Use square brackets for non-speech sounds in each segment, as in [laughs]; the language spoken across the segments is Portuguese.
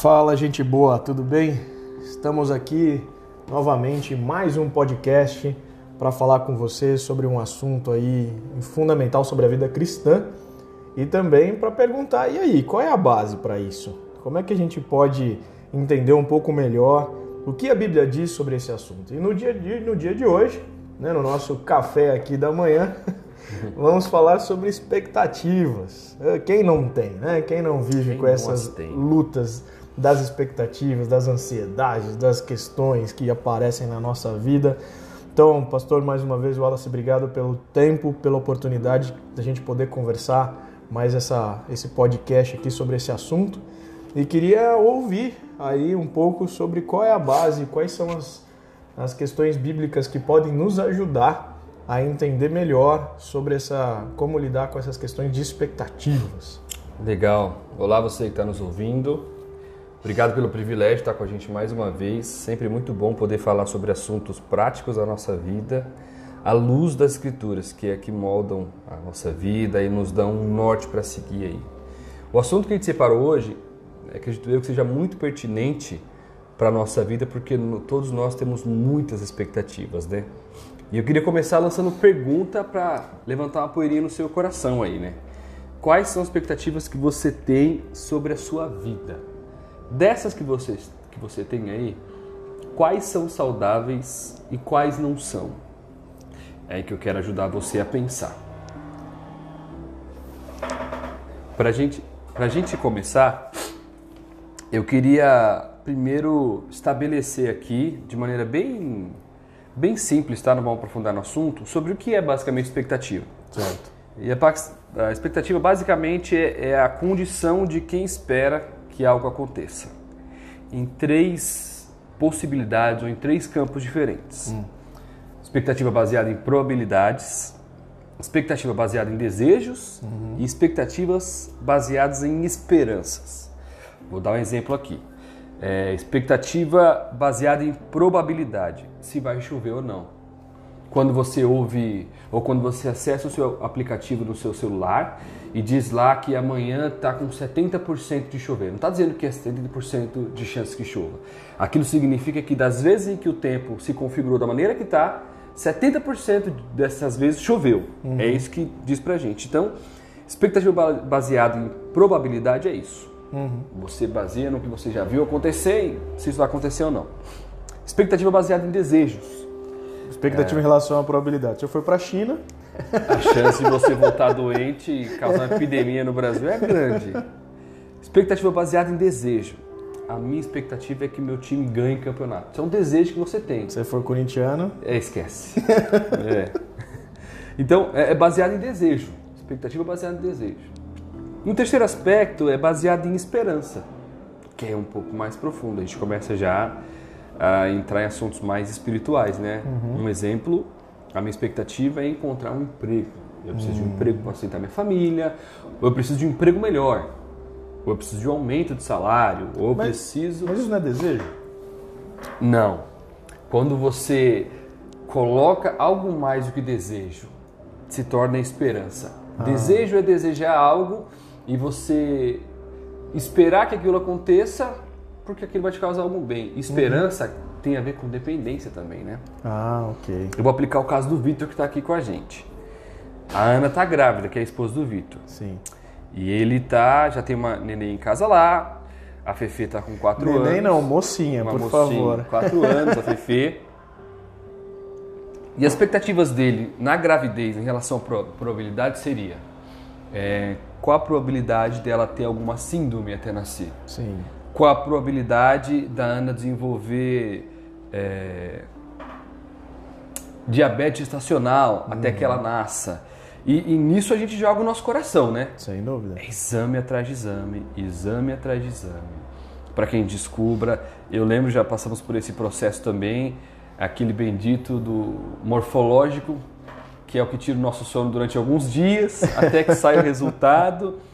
Fala, gente boa, tudo bem? Estamos aqui novamente em mais um podcast para falar com você sobre um assunto aí fundamental sobre a vida cristã e também para perguntar, e aí, qual é a base para isso? Como é que a gente pode entender um pouco melhor o que a Bíblia diz sobre esse assunto? E no dia de, no dia de hoje, né, no nosso café aqui da manhã, [laughs] vamos falar sobre expectativas. Quem não tem, né? Quem não vive Quem com essas lutas das expectativas, das ansiedades, das questões que aparecem na nossa vida. Então, pastor, mais uma vez, Wallace, obrigado pelo tempo, pela oportunidade da gente poder conversar mais essa, esse podcast aqui sobre esse assunto. E queria ouvir aí um pouco sobre qual é a base, quais são as, as questões bíblicas que podem nos ajudar a entender melhor sobre essa como lidar com essas questões de expectativas. Legal. Olá você que está nos ouvindo. Obrigado pelo privilégio de estar com a gente mais uma vez. Sempre muito bom poder falar sobre assuntos práticos da nossa vida, à luz das escrituras, que é que moldam a nossa vida e nos dão um norte para seguir aí. O assunto que a gente separou hoje, acredito eu que seja muito pertinente para a nossa vida, porque todos nós temos muitas expectativas, né? E eu queria começar lançando pergunta para levantar uma poeirinha no seu coração aí, né? Quais são as expectativas que você tem sobre a sua vida? Dessas que você, que você tem aí, quais são saudáveis e quais não são? É aí que eu quero ajudar você a pensar. Para gente, a gente começar, eu queria primeiro estabelecer aqui, de maneira bem, bem simples, tá? Não vamos aprofundar no assunto, sobre o que é basicamente expectativa. Certo. E a, a expectativa basicamente é, é a condição de quem espera que algo aconteça. Em três possibilidades ou em três campos diferentes. Hum. Expectativa baseada em probabilidades, expectativa baseada em desejos uhum. e expectativas baseadas em esperanças. Vou dar um exemplo aqui. É, expectativa baseada em probabilidade, se vai chover ou não. Quando você ouve ou quando você acessa o seu aplicativo no seu celular e diz lá que amanhã está com 70% de chover. Não está dizendo que é 70% de chance que chova. Aquilo significa que das vezes em que o tempo se configurou da maneira que está, 70% dessas vezes choveu. Uhum. É isso que diz pra gente. Então, expectativa baseada em probabilidade é isso. Uhum. Você baseia no que você já viu acontecer e se isso vai acontecer ou não. Expectativa baseada em desejos. Expectativa é. em relação à probabilidade. Se eu for para a China. A chance de você voltar doente e causar uma epidemia no Brasil é grande. Expectativa baseada em desejo. A minha expectativa é que meu time ganhe campeonato. Isso é um desejo que você tem. Se você for corintiano. É, esquece. é. Então, é, é baseado em desejo. Expectativa baseada em desejo. Um terceiro aspecto é baseado em esperança, que é um pouco mais profundo. A gente começa já a entrar em assuntos mais espirituais, né? Uhum. Um exemplo, a minha expectativa é encontrar um emprego. Eu preciso uhum. de um hum. emprego para sustentar minha família, ou eu preciso de um emprego melhor, ou eu preciso de um aumento de salário, ou eu mas, preciso. Mas isso não é desejo? Não. Quando você coloca algo mais do que desejo, se torna esperança. Ah. Desejo é desejar algo e você esperar que aquilo aconteça porque aquilo vai te causar algum bem. Esperança uhum. tem a ver com dependência também, né? Ah, ok. Eu vou aplicar o caso do Vitor que está aqui com a gente. A Ana está grávida, que é a esposa do Vitor. Sim. E ele tá, já tem uma neném em casa lá. A Fefe tá com 4 anos. Neném não, mocinha, uma por mocinha, favor. 4 [laughs] anos, a Fefe. E as expectativas dele na gravidez em relação à probabilidade seria é, qual a probabilidade dela ter alguma síndrome até nascer? Sim. Qual a probabilidade da Ana desenvolver é, diabetes estacional uhum. até que ela nasça? E, e, nisso a gente joga o nosso coração, né? Sem dúvida. É exame atrás de exame, exame atrás de exame. Para quem descubra, eu lembro, já passamos por esse processo também, aquele bendito do morfológico, que é o que tira o nosso sono durante alguns dias, até que sai o resultado. [laughs]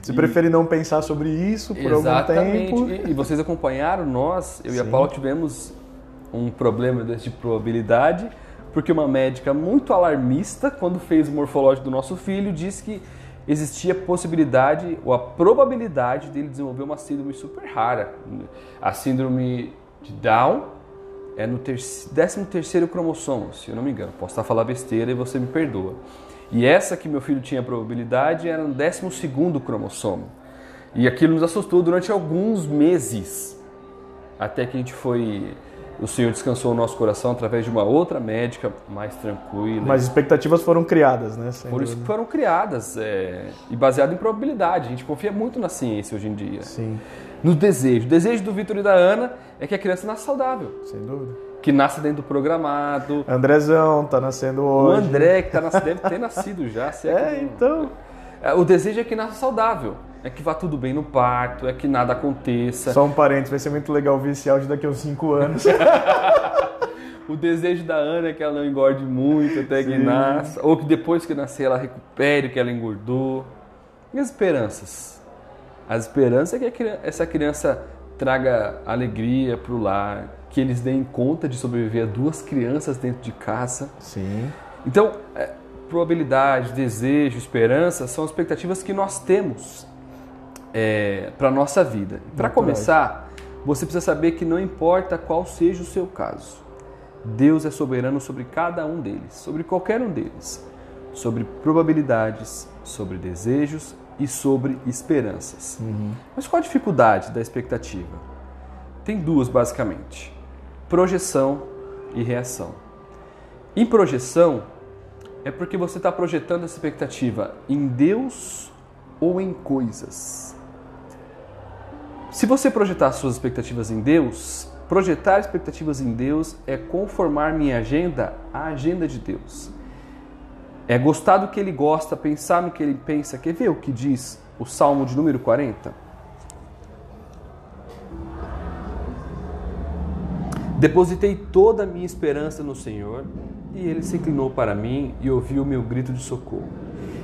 Você e... prefere não pensar sobre isso por Exatamente. algum tempo? E, e vocês acompanharam, nós, eu Sim. e a Paula tivemos um problema desse de probabilidade, porque uma médica muito alarmista, quando fez o morfológico do nosso filho, disse que existia a possibilidade ou a probabilidade dele desenvolver uma síndrome super rara. A síndrome de Down é no 13 terceiro cromossomo, se eu não me engano. Posso estar falando besteira e você me perdoa. E essa que meu filho tinha probabilidade era no 12 segundo cromossomo. E aquilo nos assustou durante alguns meses. Até que a gente foi o Senhor descansou o nosso coração através de uma outra médica mais tranquila. Mas expectativas foram criadas, né? Por isso que foram criadas é, e baseado em probabilidade. A gente confia muito na ciência hoje em dia. Sim. No desejo. O desejo do Vitor e da Ana é que a criança nasça saudável. Sem dúvida. Que nasça dentro do programado. Andrezão tá nascendo hoje. O André, que tá nascendo, deve ter nascido já. é, [laughs] é então. O desejo é que nasça saudável é que vá tudo bem no parto, é que nada aconteça. Só um parênteses, vai ser muito legal ver esse áudio daqui a uns 5 anos. [laughs] [laughs] o desejo da Ana é que ela não engorde muito até Sim. que nasça, ou que depois que nascer ela recupere o que ela engordou. E as esperanças? As esperanças é que essa criança traga alegria para o lar, que eles deem conta de sobreviver a duas crianças dentro de casa. Sim. Então, é, probabilidade, desejo, esperança são expectativas que nós temos é, para a nossa vida. Para começar, você precisa saber que não importa qual seja o seu caso, Deus é soberano sobre cada um deles, sobre qualquer um deles, sobre probabilidades, sobre desejos e sobre esperanças. Uhum. Mas qual a dificuldade da expectativa? Tem duas basicamente: projeção e reação. Em projeção, é porque você está projetando essa expectativa em Deus ou em coisas. Se você projetar suas expectativas em Deus, projetar expectativas em Deus é conformar minha agenda à agenda de Deus. É gostar do que ele gosta, pensar no que ele pensa. Quer ver o que diz o Salmo de número 40? Depositei toda a minha esperança no Senhor e ele se inclinou para mim e ouviu o meu grito de socorro.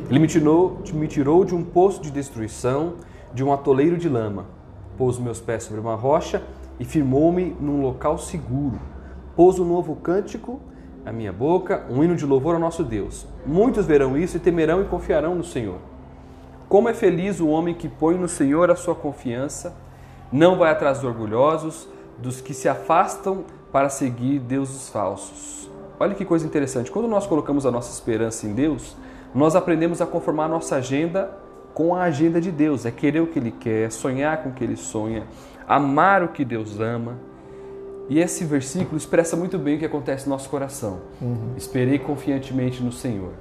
Ele me tirou, me tirou de um poço de destruição, de um atoleiro de lama pôs meus pés sobre uma rocha e firmou-me num local seguro. Pôs um novo cântico à minha boca, um hino de louvor ao nosso Deus. Muitos verão isso e temerão e confiarão no Senhor. Como é feliz o homem que põe no Senhor a sua confiança, não vai atrás dos orgulhosos, dos que se afastam para seguir deuses falsos. Olha que coisa interessante. Quando nós colocamos a nossa esperança em Deus, nós aprendemos a conformar a nossa agenda com a agenda de Deus, é querer o que Ele quer, sonhar com o que Ele sonha, amar o que Deus ama. E esse versículo expressa muito bem o que acontece no nosso coração. Uhum. Esperei confiantemente no Senhor.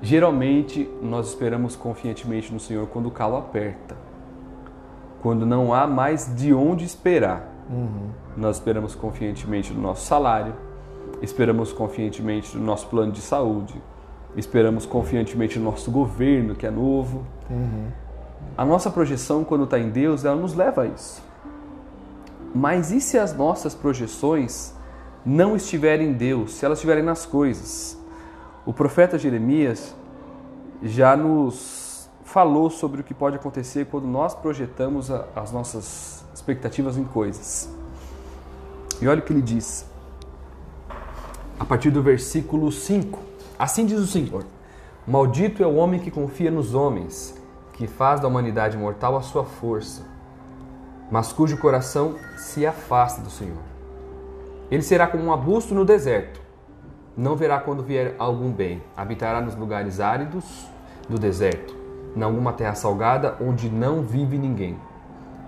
Geralmente, nós esperamos confiantemente no Senhor quando o calo aperta, quando não há mais de onde esperar. Uhum. Nós esperamos confiantemente no nosso salário, esperamos confiantemente no nosso plano de saúde, esperamos confiantemente no nosso governo, que é novo. Uhum. A nossa projeção, quando está em Deus, ela nos leva a isso. Mas e se as nossas projeções não estiverem em Deus, se elas estiverem nas coisas? O profeta Jeremias já nos falou sobre o que pode acontecer quando nós projetamos as nossas expectativas em coisas. E olha o que ele diz, a partir do versículo 5. Assim diz o Senhor: Maldito é o homem que confia nos homens, que faz da humanidade mortal a sua força, mas cujo coração se afasta do Senhor. Ele será como um arbusto no deserto. Não verá quando vier algum bem. Habitará nos lugares áridos do deserto, em alguma terra salgada onde não vive ninguém.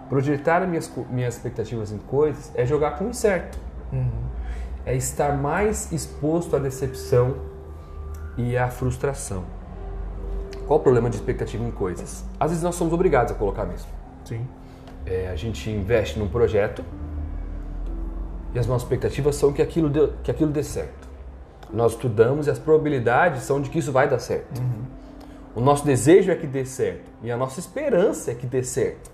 Projetar minhas, minhas expectativas em coisas é jogar com o incerto. Uhum. É estar mais exposto à decepção e a frustração. Qual o problema de expectativa em coisas? Às vezes nós somos obrigados a colocar mesmo. Sim. É, a gente investe num projeto e as nossas expectativas são que aquilo dê, que aquilo dê certo. Nós estudamos e as probabilidades são de que isso vai dar certo. Uhum. O nosso desejo é que dê certo e a nossa esperança é que dê certo.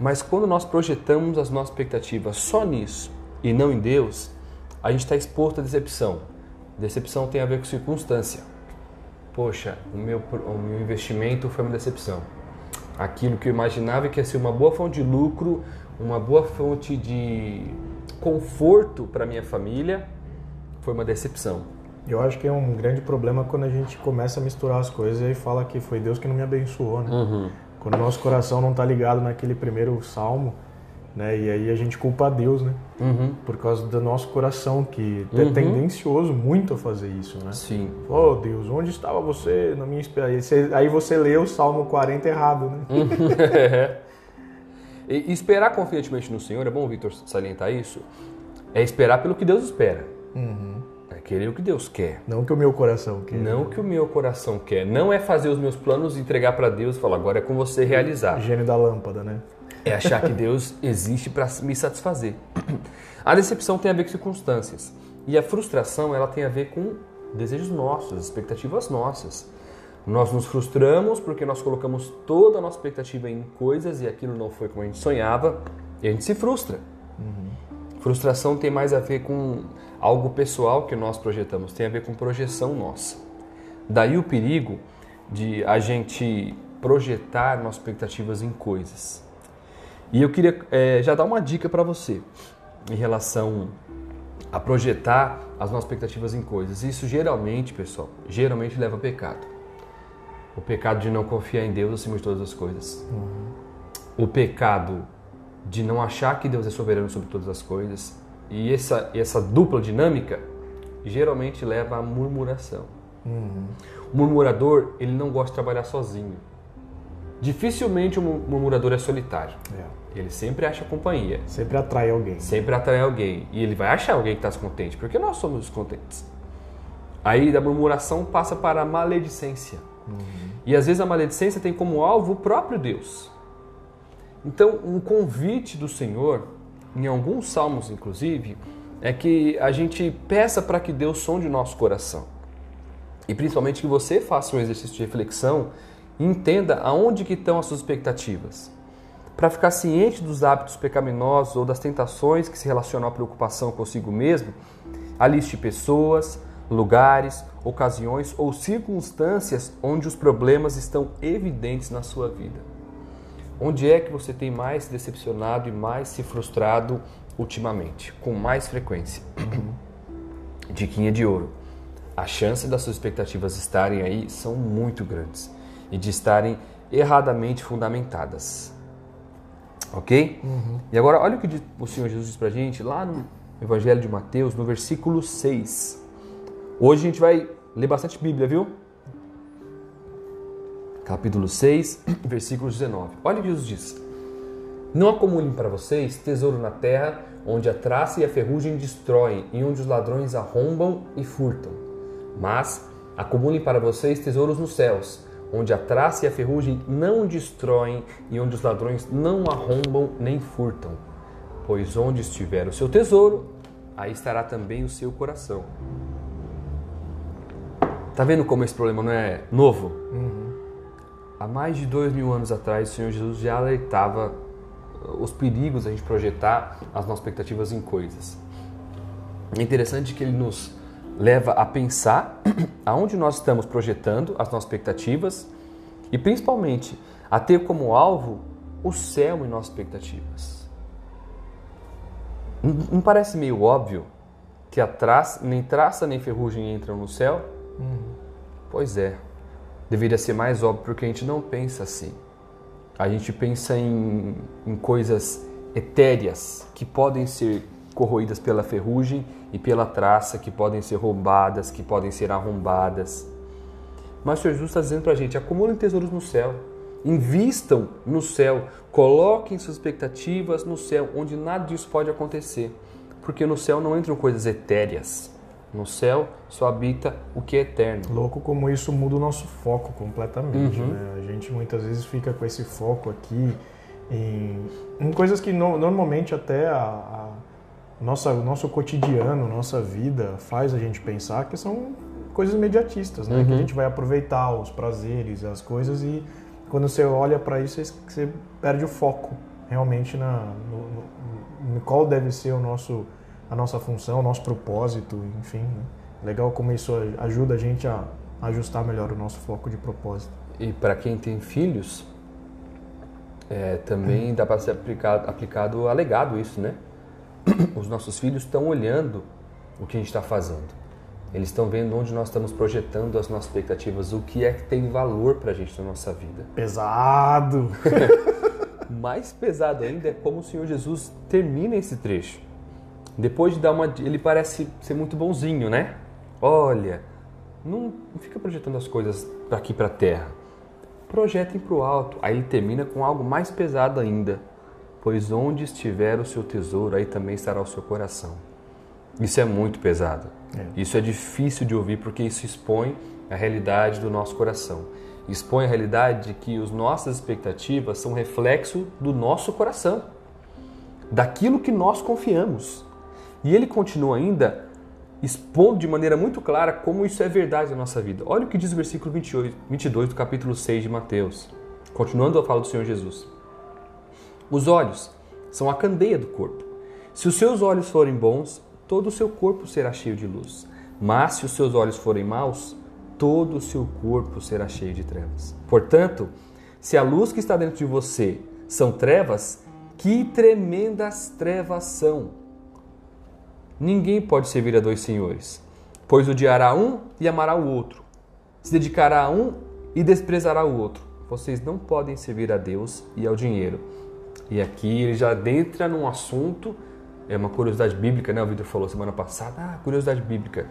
Mas quando nós projetamos as nossas expectativas só nisso e não em Deus, a gente está exposto à decepção Decepção tem a ver com circunstância. Poxa, o meu, o meu investimento foi uma decepção. Aquilo que eu imaginava que ia ser uma boa fonte de lucro, uma boa fonte de conforto para minha família, foi uma decepção. Eu acho que é um grande problema quando a gente começa a misturar as coisas e fala que foi Deus que não me abençoou, né? Uhum. Quando o nosso coração não está ligado naquele primeiro salmo, né? E aí a gente culpa a Deus, né? Uhum. Por causa do nosso coração, que é Uhum. tendencioso muito a fazer isso, né? Sim. Oh Deus, onde estava você na minha espera? Aí você, lê o Salmo 40 errado, né? [laughs] e esperar confiantemente no Senhor, é bom o Victor salientar isso, é esperar pelo que Deus espera. É querer o que Deus quer. Não que o meu coração quer. Não o que o meu coração quer. Não é fazer os meus planos e entregar para Deus e falar, agora é com você realizar. Gênio da lâmpada, né? É achar que Deus existe para me satisfazer. A decepção tem a ver com circunstâncias. E a frustração, ela tem a ver com desejos nossos, expectativas nossas. Nós nos frustramos porque nós colocamos toda a nossa expectativa em coisas e aquilo não foi como a gente sonhava e a gente se frustra. Frustração tem mais a ver com algo pessoal que nós projetamos, tem a ver com projeção nossa. Daí o perigo de a gente projetar nossas expectativas em coisas. E eu queria eh, já dar uma dica para você em relação a projetar as nossas expectativas em coisas. Isso geralmente, pessoal, geralmente leva a pecado. O pecado de não confiar em Deus acima de todas as coisas. O pecado de não achar que Deus é soberano sobre todas as coisas. E essa, essa dupla dinâmica geralmente leva à murmuração. O murmurador, ele não gosta de trabalhar sozinho. Dificilmente o mu- murmurador é solitário. É. Ele sempre acha companhia, Sempre atrai alguém. sempre atrai alguém. E ele vai achar alguém que está descontente, porque nós somos descontentes. Aí da murmuração passa para a maledicência. E às vezes a maledicência tem como alvo o próprio Deus. Então, um convite do Senhor, em alguns salmos inclusive, é que a gente peça para que Deus sonde o nosso coração. E principalmente que você faça um exercício de reflexão e entenda aonde que estão as suas expectativas. Para ficar ciente dos hábitos pecaminosos ou das tentações que se relacionam à preocupação consigo mesmo, aliste pessoas, lugares, ocasiões ou circunstâncias onde os problemas estão evidentes na sua vida. Onde é que você tem mais se decepcionado e mais se frustrado ultimamente, com mais frequência? Diquinha de ouro. A chance das suas expectativas estarem aí são muito grandes e de estarem erradamente fundamentadas. Ok? E agora, olha o que o Senhor Jesus diz pra gente lá no Evangelho de Mateus, no versículo 6. Hoje a gente vai ler bastante Bíblia, viu? Capítulo 6, versículo 19. Olha o que Jesus diz. Não acumulem para vocês tesouro na terra, onde a traça e a ferrugem destroem e onde os ladrões arrombam e furtam. Mas acumulem para vocês tesouros nos céus, onde a traça e a ferrugem não destroem e onde os ladrões não arrombam nem furtam. Pois onde estiver o seu tesouro, aí estará também o seu coração. Tá vendo como esse problema não é novo? Há mais de dois mil anos atrás, o Senhor Jesus já alertava uh, os perigos da gente projetar as nossas expectativas em coisas. É interessante que ele nos leva a pensar [coughs] aonde nós estamos projetando as nossas expectativas e principalmente a ter como alvo o céu em nossas expectativas. Não parece meio óbvio que a nem traça nem ferrugem entram no céu? Pois é. Deveria ser mais óbvio porque a gente não pensa assim. A gente pensa em, em coisas etéreas que podem ser corroídas pela ferrugem e pela traça, que podem ser roubadas, que podem ser arrombadas. Mas o Senhor Jesus está dizendo para a gente: acumulem tesouros no céu, invistam no céu, coloquem suas expectativas no céu, onde nada disso pode acontecer. Porque no céu não entram coisas etéreas. No céu só habita o que é eterno. Louco como isso muda o nosso foco completamente. Né? A gente muitas vezes fica com esse foco aqui em, em coisas que no- normalmente até a, a nossa, o nosso cotidiano, nossa vida faz a gente pensar que são coisas imediatistas, né? Que a gente vai aproveitar os prazeres, as coisas e quando você olha para isso você- você perde o foco realmente na no, no- no qual deve ser o nosso a nossa função, o nosso propósito, enfim. né? Legal como isso ajuda a gente a ajustar melhor o nosso foco de propósito. E para quem tem filhos, é, também dá para ser aplicado, aplicado alegado isso, né? Os nossos filhos estão olhando o que a gente está fazendo. Eles estão vendo onde nós estamos projetando as nossas expectativas, o que é que tem valor para a gente na nossa vida. Pesado! [laughs] Mais pesado ainda é como o Senhor Jesus termina esse trecho. Depois de dar uma. Ele parece ser muito bonzinho, né? Olha, não, fica projetando as coisas para aqui para a terra. Projetem para o alto. Aí ele termina com algo mais pesado ainda. Pois onde estiver o seu tesouro, aí também estará o seu coração. Isso é muito pesado. É. Isso é difícil de ouvir porque isso expõe a realidade do nosso coração. Expõe a realidade de que as nossas expectativas são reflexo do nosso coração, daquilo que nós confiamos. E ele continua ainda expondo de maneira muito clara como isso é verdade na nossa vida. Olha o que diz o versículo 28, 22 do capítulo 6 de Mateus. Continuando a fala do Senhor Jesus. Os olhos são a candeia do corpo. Se os seus olhos forem bons, todo o seu corpo será cheio de luz. Mas se os seus olhos forem maus, todo o seu corpo será cheio de trevas. Portanto, se a luz que está dentro de você são trevas, que tremendas trevas são! Ninguém pode servir a dois senhores, pois odiará um e amará o outro, se dedicará a um e desprezará o outro. Vocês não podem servir a Deus e ao dinheiro. E aqui ele já entra num assunto é uma curiosidade bíblica, né? O Vitor falou semana passada, ah, curiosidade bíblica.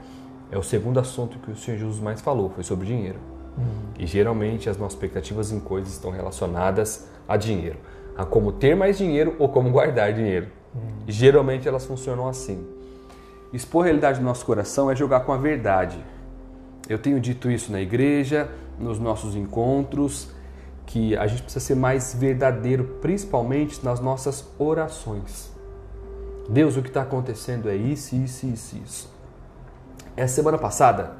É o segundo assunto que o Senhor Jesus mais falou, foi sobre dinheiro. Uhum. E geralmente as nossas expectativas em coisas estão relacionadas a dinheiro, a como ter mais dinheiro ou como guardar dinheiro. Uhum. Geralmente elas funcionam assim. Expor a realidade do nosso coração é jogar com a verdade. Eu tenho dito isso na igreja, nos nossos encontros, que a gente precisa ser mais verdadeiro, principalmente nas nossas orações. Deus, o que está acontecendo é isso, isso, isso, isso. Essa semana passada,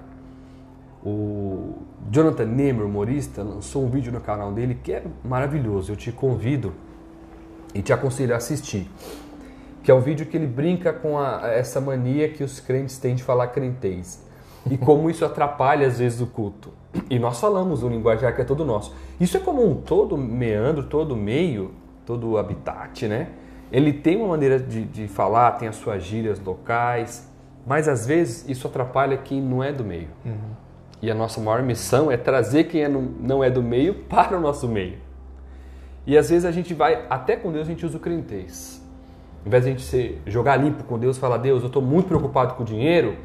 o Jonathan Nehmer, humorista, lançou um vídeo no canal dele que é maravilhoso. Eu te convido e te aconselho a assistir. Que é um vídeo que ele brinca com a, essa mania que os crentes têm de falar crentez. E como isso atrapalha às vezes o culto. E nós falamos um linguajar que é todo nosso. Isso é como um todo meandro, todo meio, todo habitat, né? Ele tem uma maneira de, de falar, tem as suas gírias locais, mas às vezes isso atrapalha quem não é do meio. Uhum. E a nossa maior missão é trazer quem é no, não é do meio [laughs] para o nosso meio. E às vezes a gente vai, até com Deus a gente usa o crentez. Em vez de a gente ser, jogar limpo com Deus, falar, Deus, eu estou muito preocupado com o dinheiro,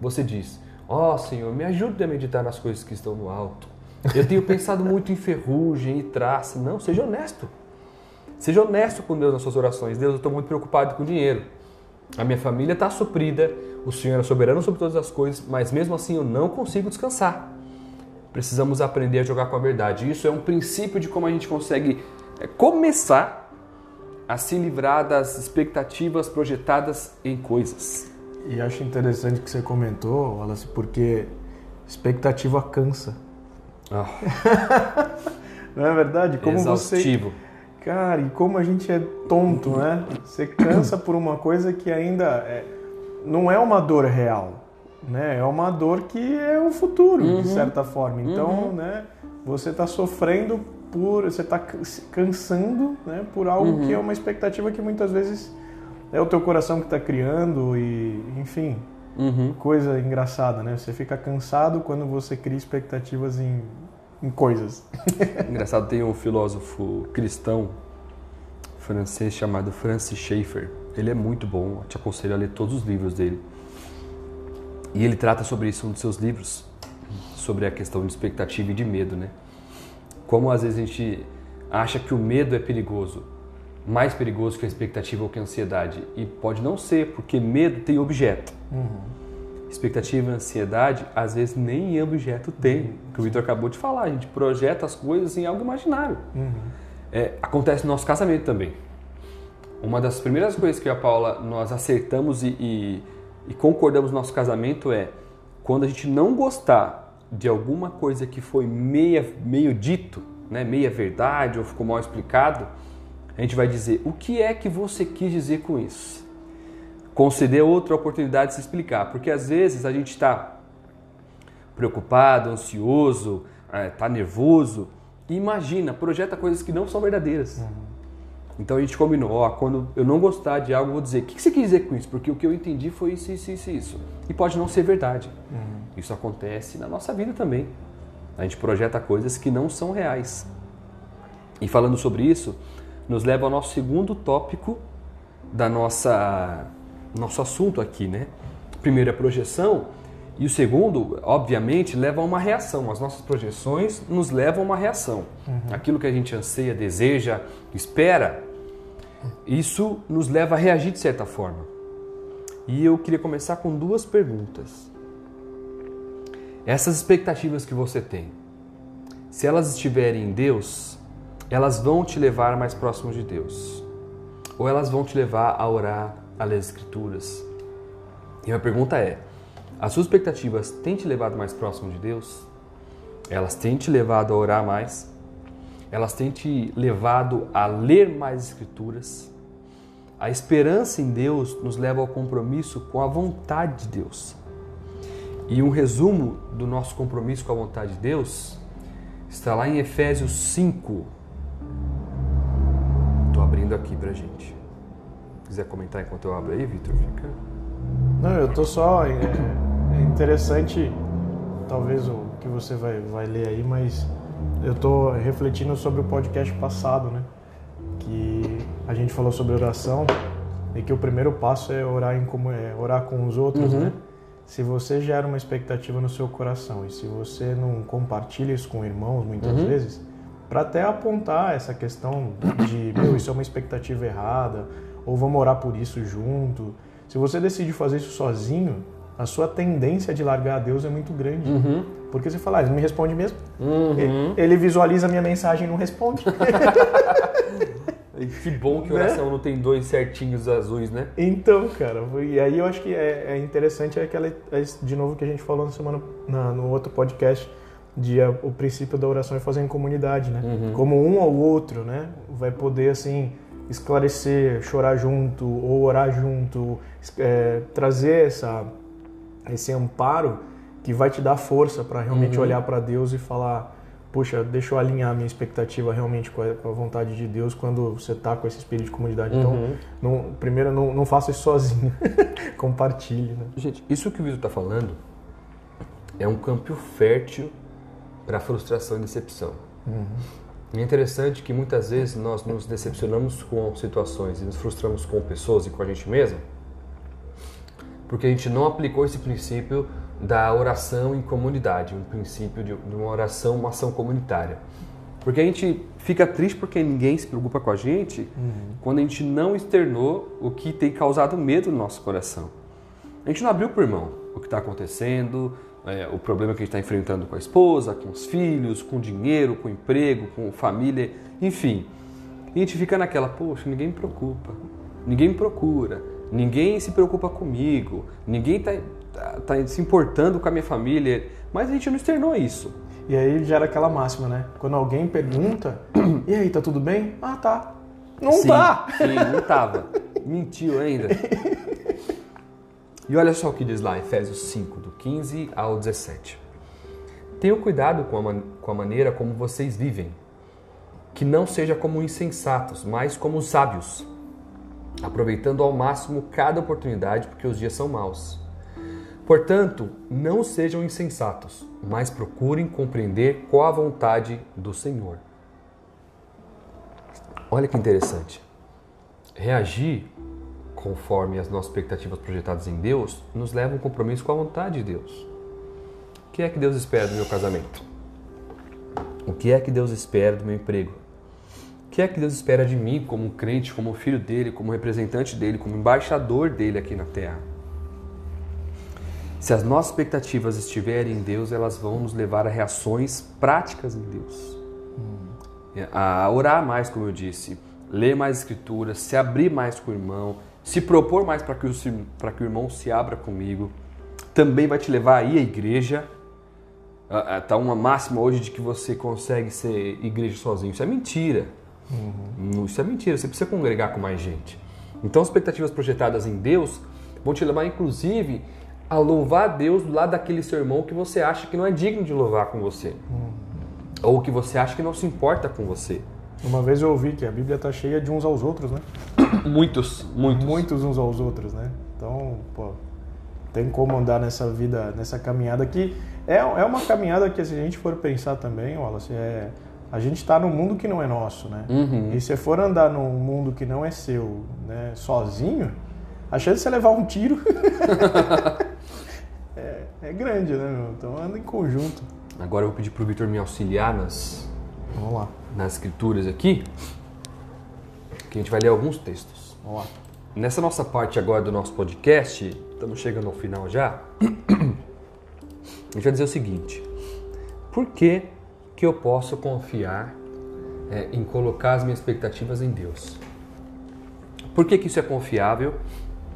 você diz, ó oh, Senhor, me ajude a meditar nas coisas que estão no alto. Eu tenho pensado muito em ferrugem e traça. Não, seja honesto. Seja honesto com Deus nas suas orações. Deus, eu estou muito preocupado com o dinheiro. A minha família está suprida, o Senhor é soberano sobre todas as coisas, mas mesmo assim eu não consigo descansar. Precisamos aprender a jogar com a verdade. Isso é um princípio de como a gente consegue é, começar a se livrar das expectativas projetadas em coisas. E acho interessante que você comentou, Wallace, porque expectativa cansa. Oh. [laughs] Não é verdade? Como Exaustivo. você Cara, e como a gente é tonto, né? Você cansa por uma coisa que ainda é, não é uma dor real, né? É uma dor que é o futuro, uhum. de certa forma. Então, uhum. né? Você está sofrendo por, você está cansando, né? Por algo uhum. que é uma expectativa que muitas vezes é o teu coração que está criando e, enfim, uhum. coisa engraçada, né? Você fica cansado quando você cria expectativas em em coisas. [laughs] Engraçado, tem um filósofo cristão francês chamado Francis Schaeffer. Ele é muito bom, te aconselho a ler todos os livros dele. E ele trata sobre isso em um dos seus livros, sobre a questão de expectativa e de medo, né? Como às vezes a gente acha que o medo é perigoso, mais perigoso que a expectativa ou que a ansiedade. E pode não ser, porque medo tem objeto. Uhum. Expectativa e ansiedade, às vezes nem objeto tem. O que o Vitor acabou de falar, a gente projeta as coisas em algo imaginário. Uhum. É, acontece no nosso casamento também. Uma das primeiras coisas que eu e a Paula nós acertamos e, e, e concordamos no nosso casamento é quando a gente não gostar de alguma coisa que foi meia, meio dito, né, meia verdade ou ficou mal explicado, a gente vai dizer o que é que você quis dizer com isso conceder outra oportunidade de se explicar, porque às vezes a gente está preocupado, ansioso, está é, nervoso e imagina, projeta coisas que não são verdadeiras. Uhum. Então a gente combinou, ó, quando eu não gostar de algo, eu vou dizer, o que você quis dizer com isso? Porque o que eu entendi foi isso, isso, isso, isso. E pode não ser verdade. Uhum. Isso acontece na nossa vida também. A gente projeta coisas que não são reais. E falando sobre isso, nos leva ao nosso segundo tópico da nossa nosso assunto aqui, né? Primeiro é a projeção e o segundo, obviamente, leva a uma reação. As nossas projeções nos levam a uma reação. Uhum. Aquilo que a gente anseia, deseja, espera, isso nos leva a reagir de certa forma. E eu queria começar com duas perguntas. Essas expectativas que você tem, se elas estiverem em Deus, elas vão te levar mais próximo de Deus. Ou elas vão te levar a orar, a ler as Escrituras. E a pergunta é: as suas expectativas têm te levado mais próximo de Deus? Elas têm te levado a orar mais? Elas têm te levado a ler mais Escrituras? A esperança em Deus nos leva ao compromisso com a vontade de Deus. E um resumo do nosso compromisso com a vontade de Deus está lá em Efésios 5. Estou abrindo aqui para gente. Se quiser comentar enquanto eu abro aí, Vitor, fica. Não, eu tô só. É, é interessante, talvez o que você vai, vai ler aí, mas eu tô refletindo sobre o podcast passado, né? Que a gente falou sobre oração e que o primeiro passo é orar, em como, é orar com os outros, uhum. né? Se você gera uma expectativa no seu coração e se você não compartilha isso com irmãos muitas uhum. vezes, para até apontar essa questão de, meu, isso é uma expectativa errada, ou vamos orar por isso junto. Se você decide fazer isso sozinho, a sua tendência de largar a Deus é muito grande. Uhum. Porque você fala, ah, ele não me responde mesmo. Uhum. Ele visualiza a minha mensagem e não responde. [laughs] que bom que o oração né? não tem dois certinhos azuis, né? Então, cara, e aí eu acho que é, é interessante é aquela, é de novo que a gente falou na semana, na, no outro podcast, de a, o princípio da oração é fazer em comunidade, né? Uhum. Como um ou outro, né? Vai poder, assim, esclarecer, chorar junto ou orar junto, é, trazer essa, esse amparo que vai te dar força para realmente uhum. olhar para Deus e falar puxa, deixa eu alinhar minha expectativa realmente com a, com a vontade de Deus quando você está com esse espírito de comunidade. Então, uhum. não, primeiro, não, não faça isso sozinho. [laughs] Compartilhe. Né? Gente, isso que o Vitor está falando é um campo fértil para frustração e decepção. Uhum. é interessante que muitas vezes nós nos decepcionamos com situações e nos frustramos com pessoas e com a gente mesmo porque a gente não aplicou esse princípio da oração em comunidade, um princípio de uma oração, uma ação comunitária. Porque a gente fica triste porque ninguém se preocupa com a gente uhum. quando a gente não externou o que tem causado medo no nosso coração. A gente não abriu para o irmão o que está acontecendo, é, o problema que a gente está enfrentando com a esposa, com os filhos, com o dinheiro, com o emprego, com a família, enfim. E a gente fica naquela, poxa, ninguém me preocupa, ninguém me procura, ninguém se preocupa comigo, ninguém está tá, tá se importando com a minha família, mas a gente não externou isso. E aí gera aquela máxima, né? Quando alguém pergunta, [clears throat] e aí, tá tudo bem? Ah, tá. Não sim, tá! Sim, não tava. Mentiu ainda. E olha só o que diz lá, Efésios 5, do 15 ao 17. Tenham cuidado com a, com a maneira como vocês vivem, que não seja como insensatos, mas como sábios aproveitando ao máximo cada oportunidade, porque os dias são maus. Portanto, não sejam insensatos, mas procurem compreender qual a vontade do Senhor. Olha que interessante. Reagir conforme as nossas expectativas projetadas em Deus nos leva a um compromisso com a vontade de Deus. O que é que Deus espera do meu casamento? O que é que Deus espera do meu emprego? Que é que Deus espera de mim como crente, como filho dele, como representante dele, como embaixador dele aqui na terra? Se as nossas expectativas estiverem em Deus, elas vão nos levar a reações práticas em Deus. Hum. A orar mais, como eu disse, ler mais escrituras, se abrir mais com o irmão, se propor mais para que, o, que o irmão se abra comigo. Também vai te levar aí à igreja. Está uma máxima hoje de que você consegue ser igreja sozinho. Isso é mentira. Uhum. Isso é mentira, você precisa congregar com mais gente. Então, as expectativas projetadas em Deus vão te levar, inclusive, a louvar a Deus do lado daquele seu irmão que você acha que não é digno de louvar com você. Uhum. Ou que você acha que não se importa com você. Uma vez eu ouvi que a Bíblia está cheia de uns aos outros, né? [coughs] Muitos, muitos. Muitos uns aos outros, né? Então, pô, tem como andar nessa vida, nessa caminhada que é, é uma caminhada que se a gente for pensar também, Wallace, é, a gente está num mundo que não é nosso, né? Uhum. E se for andar num mundo que não é seu, né, sozinho, a chance de você levar um tiro [laughs] é, é, grande, né? Meu? Então anda em conjunto. Agora eu vou pedir para o Vitor me auxiliar nas, Vamos lá. nas escrituras aqui, que a gente vai ler alguns textos. Vamos lá. Nessa nossa parte agora do nosso podcast, estamos chegando ao final já, [clears throat] a gente vai dizer o seguinte: por que, que eu posso confiar é, em colocar as minhas expectativas em Deus? Por que, que isso é confiável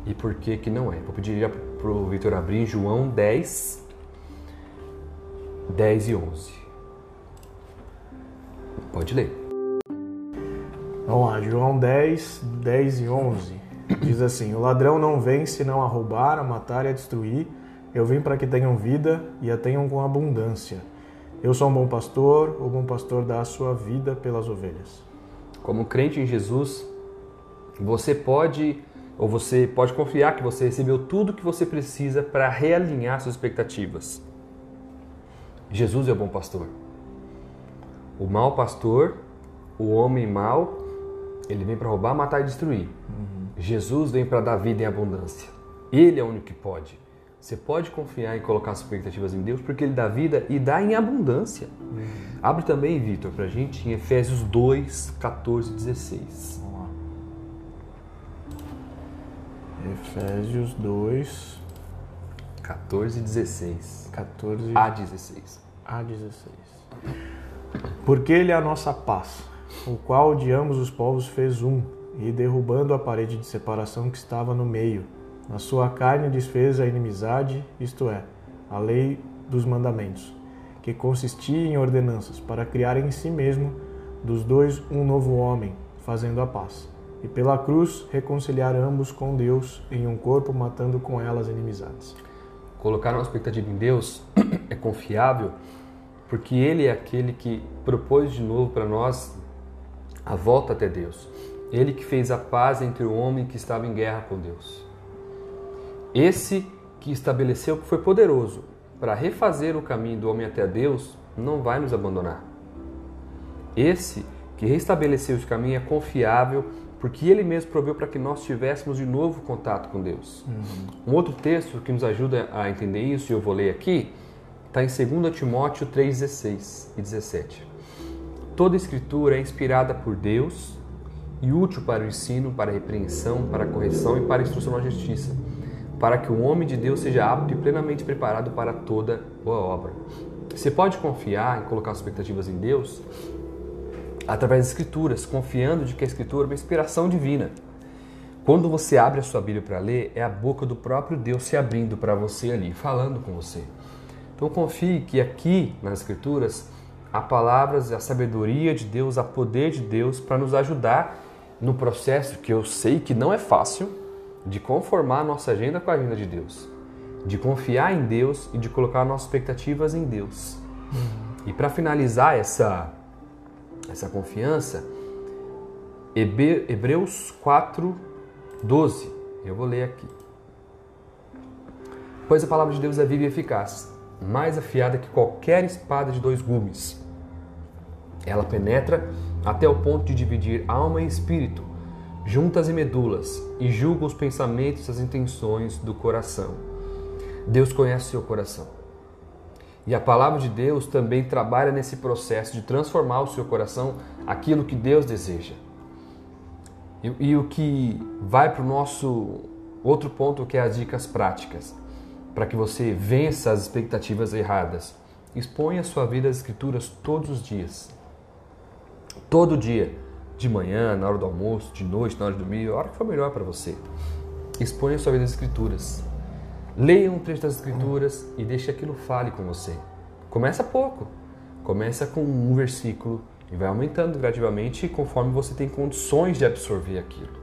e por que, que não é? Vou pedir para o Vitor abrir João 10, 10 e 11. Pode ler. Vamos lá, João 10, 10 e 11. Diz assim: O ladrão não vem senão a roubar, a matar e a destruir. Eu vim para que tenham vida e a tenham com abundância. Eu sou um bom pastor, o bom pastor dá a sua vida pelas ovelhas. Como crente em Jesus, você pode ou você pode confiar que você recebeu tudo que você precisa para realinhar suas expectativas. Jesus é o bom pastor. O mau pastor, o homem mau, ele vem para roubar, matar e destruir. Uhum. Jesus vem para dar vida em abundância. Ele é o único que pode. Você pode confiar e colocar suas expectativas em Deus porque Ele dá vida e dá em abundância. Uhum. Abre também, Vitor, para a gente em Efésios 2, 14 e 16. Vamos lá. Efésios 2, 14 e 16. 14 a 16. A 16. Porque Ele é a nossa paz, o qual de ambos os povos fez um, e derrubando a parede de separação que estava no meio, na sua carne desfez a inimizade, isto é, a lei dos mandamentos, que consistia em ordenanças, para criar em si mesmo dos dois um novo homem, fazendo a paz. E pela cruz reconciliar ambos com Deus em um corpo, matando com elas inimizades. Colocar uma expectativa em Deus [coughs] é confiável porque Ele é aquele que propôs de novo para nós a volta até Deus. Ele que fez a paz entre o homem que estava em guerra com Deus. Esse que estabeleceu que foi poderoso para refazer o caminho do homem até Deus, não vai nos abandonar. Esse que restabeleceu esse caminho é confiável porque ele mesmo proveu para que nós tivéssemos de novo contato com Deus. Uhum. Um outro texto que nos ajuda a entender isso, e eu vou ler aqui, está em 2 Timóteo 3,16 e 17. Toda escritura é inspirada por Deus e útil para o ensino, para a repreensão, para a correção e para a instrução na justiça, para que o homem de Deus seja apto e plenamente preparado para toda boa obra. Você pode confiar em colocar expectativas em Deus através das escrituras, confiando de que a escritura é uma inspiração divina. Quando você abre a sua Bíblia para ler, é a boca do próprio Deus se abrindo para você ali, falando com você. Então confie que aqui nas Escrituras há palavras, a sabedoria de Deus, há poder de Deus para nos ajudar no processo que eu sei que não é fácil de conformar a nossa agenda com a agenda de Deus, de confiar em Deus e de colocar nossas expectativas em Deus. Uhum. E para finalizar essa essa confiança, Hebreus 4, 12. Eu vou ler aqui. Pois a palavra de Deus é viva e eficaz mais afiada que qualquer espada de dois gumes. Ela penetra até o ponto de dividir alma e espírito, juntas e medulas, e julga os pensamentos e as intenções do coração. Deus conhece seu coração. E a palavra de Deus também trabalha nesse processo de transformar o seu coração aquilo que Deus deseja. E, e o que vai para o nosso outro ponto, que é as dicas práticas para que você vença as expectativas erradas. Exponha a sua vida às escrituras todos os dias. Todo dia, de manhã, na hora do almoço, de noite, na hora de dormir, a hora que for melhor para você. Exponha sua vida às escrituras. Leia um trecho das escrituras e deixe aquilo fale com você. Começa pouco. Começa com um versículo e vai aumentando gradativamente conforme você tem condições de absorver aquilo.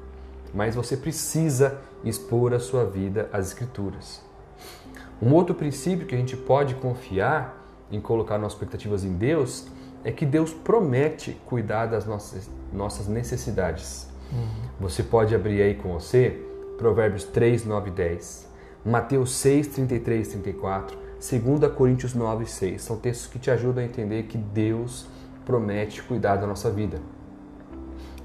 Mas você precisa expor a sua vida às escrituras. Um outro princípio que a gente pode confiar em colocar nossas expectativas em Deus é que Deus promete cuidar das nossas, nossas necessidades. Uhum. Você pode abrir aí com você Provérbios 3, 9 e 10, Mateus 6, 33 e 34, 2 Coríntios 9 e 6. São textos que te ajudam a entender que Deus promete cuidar da nossa vida.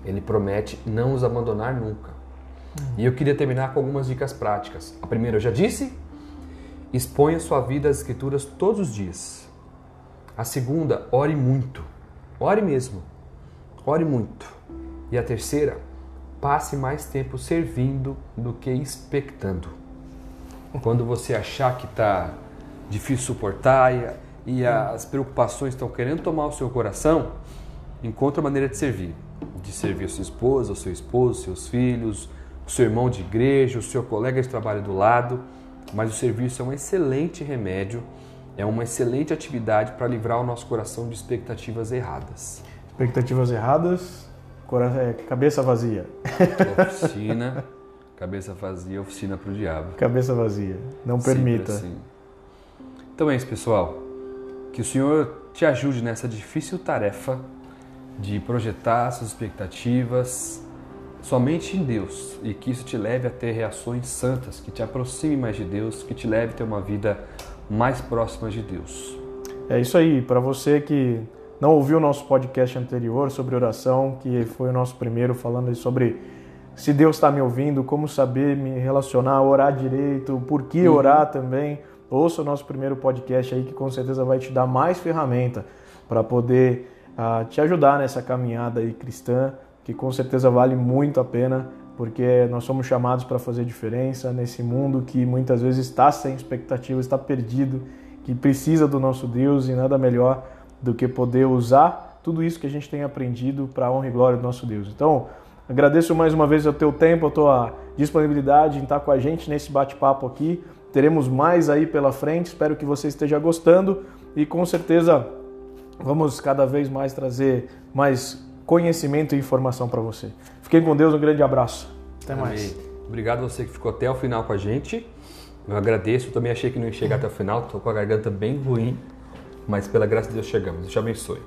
Ele promete não nos abandonar nunca. Uhum. E eu queria terminar com algumas dicas práticas. A primeira eu já disse, exponha sua vida às escrituras todos os dias. A segunda, ore muito. Ore mesmo. Ore muito. E a terceira, passe mais tempo servindo do que expectando. Quando você achar que está difícil suportar e, e as preocupações estão querendo tomar o seu coração, encontre a maneira de servir. De servir a sua esposa, o seu esposo, seus filhos, o seu irmão de igreja, o seu colega de trabalho do lado. Mas o serviço é um excelente remédio é uma excelente atividade para livrar o nosso coração de expectativas erradas. Expectativas erradas, é, cabeça vazia. Oficina, [laughs] cabeça vazia, oficina para o diabo. Cabeça vazia, não permita. Assim. Então é isso, pessoal. Que o Senhor te ajude nessa difícil tarefa de projetar suas expectativas somente em Deus e que isso te leve a ter reações santas, que te aproxime mais de Deus, que te leve a ter uma vida mais próximas de Deus. É isso aí. Para você que não ouviu o nosso podcast anterior sobre oração, que foi o nosso primeiro falando sobre se Deus está me ouvindo, como saber me relacionar, orar direito, por que uhum. orar também. Ouça o nosso primeiro podcast aí que com certeza vai te dar mais ferramenta para poder uh, te ajudar nessa caminhada aí cristã, que com certeza vale muito a pena porque nós somos chamados para fazer diferença nesse mundo que muitas vezes está sem expectativa, está perdido, que precisa do nosso Deus e nada melhor do que poder usar tudo isso que a gente tem aprendido para a honra e glória do nosso Deus. Então, agradeço mais uma vez o teu tempo, a tua disponibilidade em estar com a gente nesse bate-papo aqui. Teremos mais aí pela frente, espero que você esteja gostando e com certeza vamos cada vez mais trazer mais conhecimento e informação para você. Fiquem com Deus, um grande abraço. Até Amém. mais. Obrigado a você que ficou até o final com a gente. Eu agradeço, eu também achei que não ia chegar até o final, estou com a garganta bem ruim, mas pela graça de Deus chegamos. Deus te abençoe.